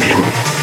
station.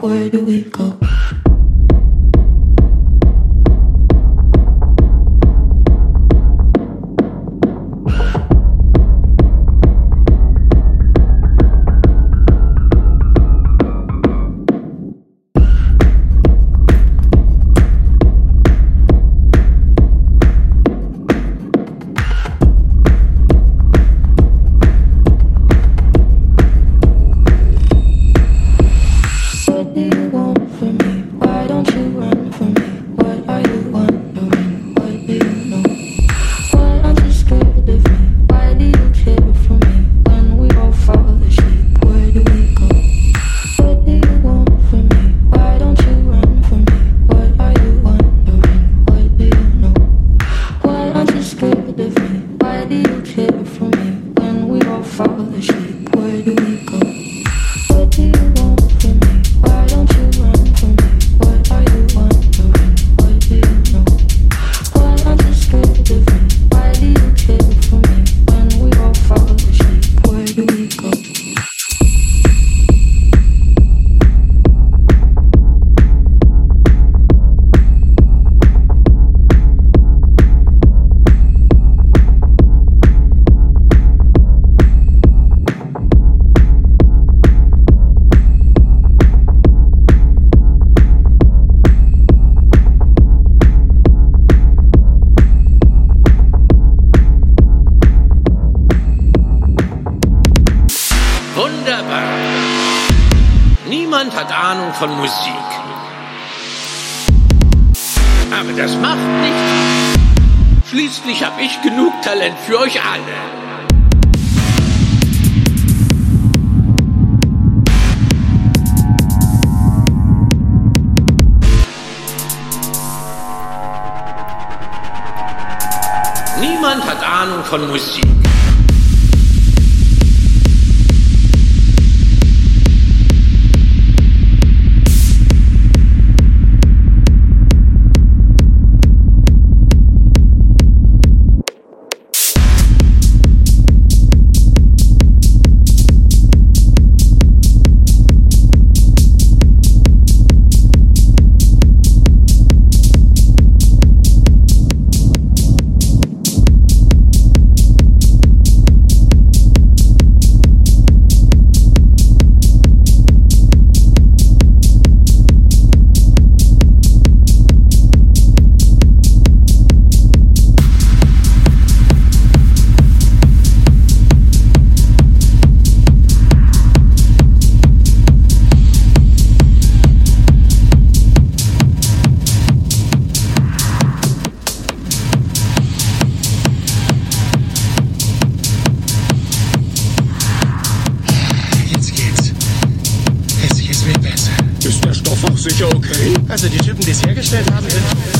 Where do we sicher okay. Also die Typen, die es hergestellt haben, sind...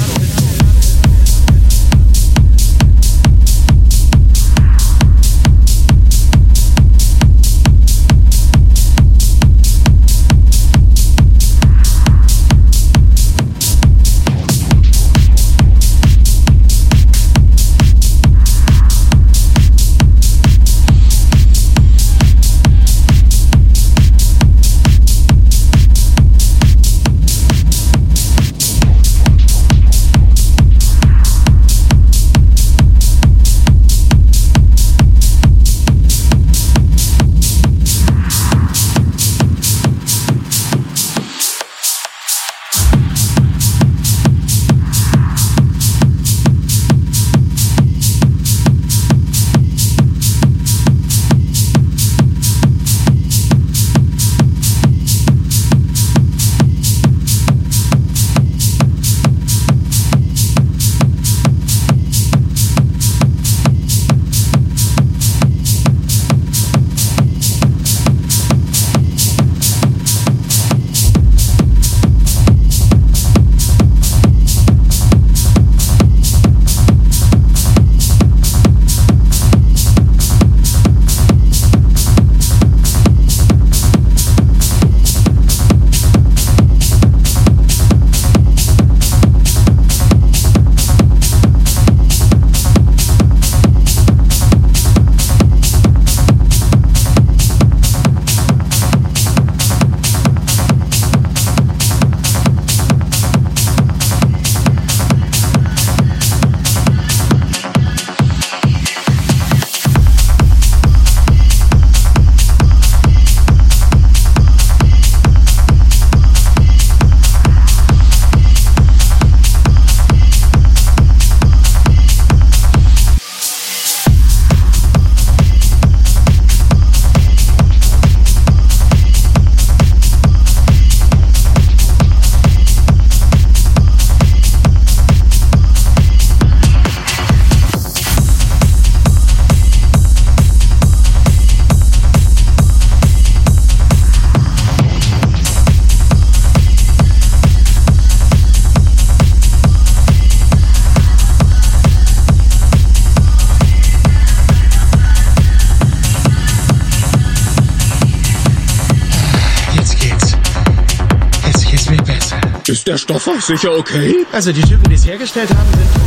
Auch sicher okay? Also die Typen, die es hergestellt haben, sind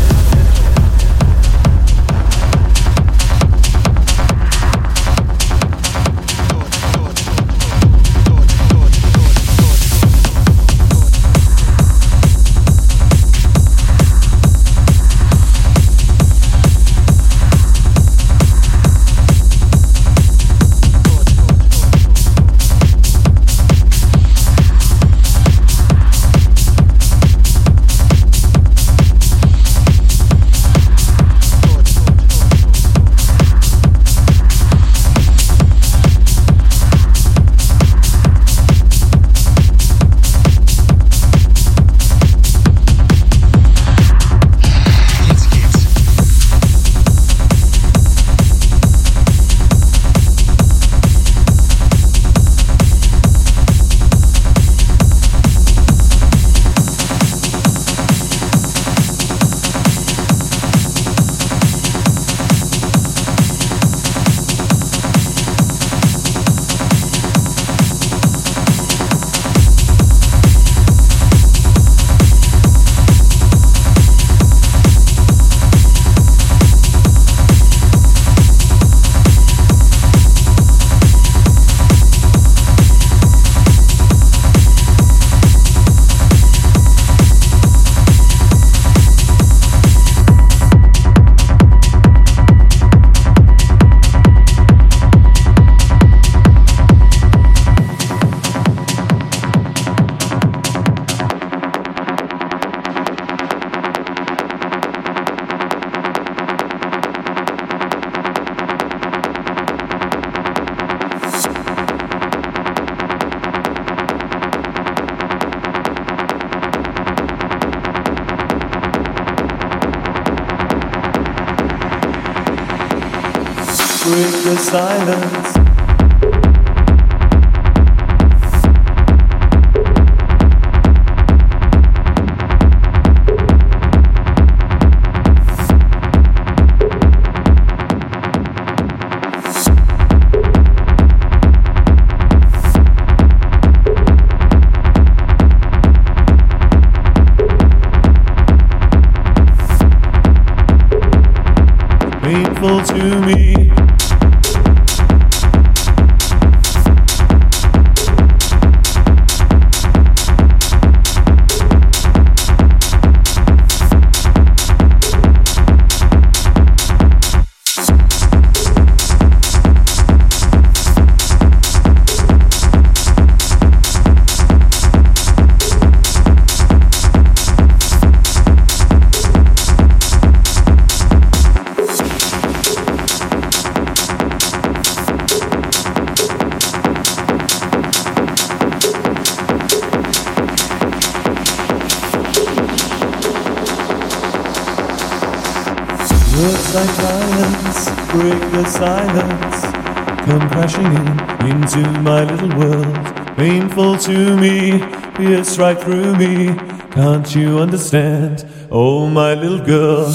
right through me. Can't you understand? Oh, my little girl.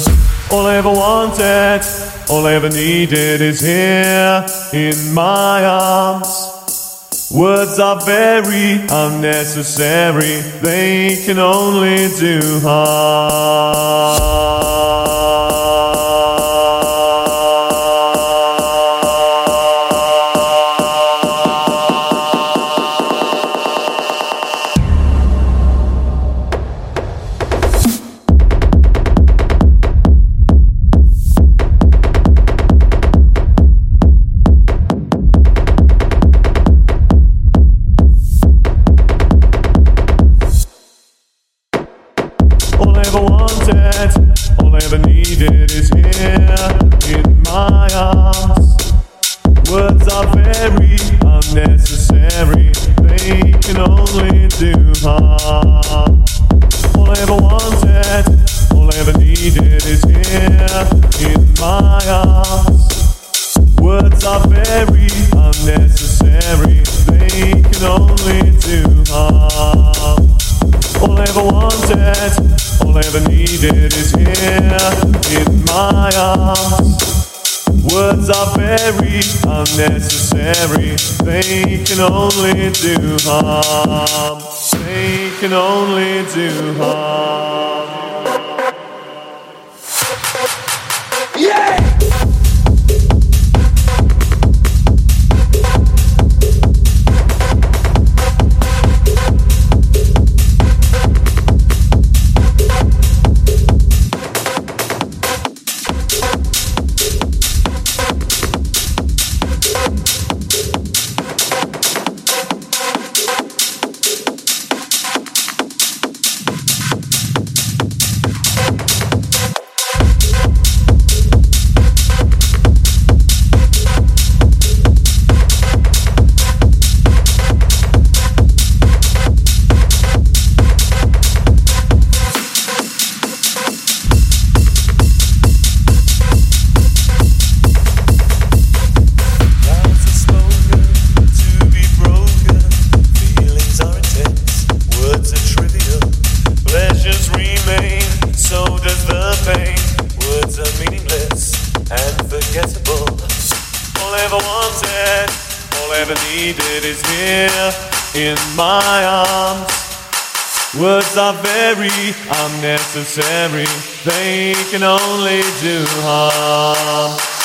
All I ever wanted, all I ever needed is here in my arms. Words are very unnecessary, they can only do harm. Unnecessary. They can only do harm. They can only do harm. Unnecessary. They can only do harm.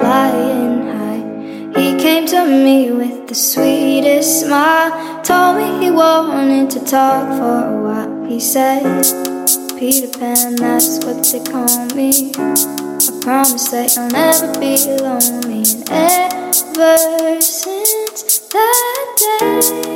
Flying high. He came to me with the sweetest smile, told me he wanted to talk for a while. He said, Peter Pan, that's what they call me. I promise that you'll never be lonely. And ever since that day.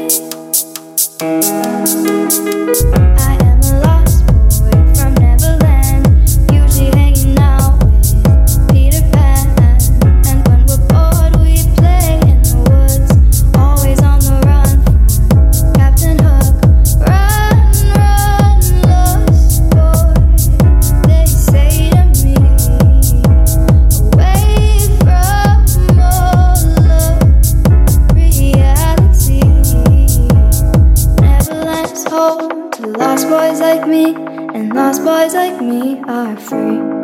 Boys like me and lost boys like me are from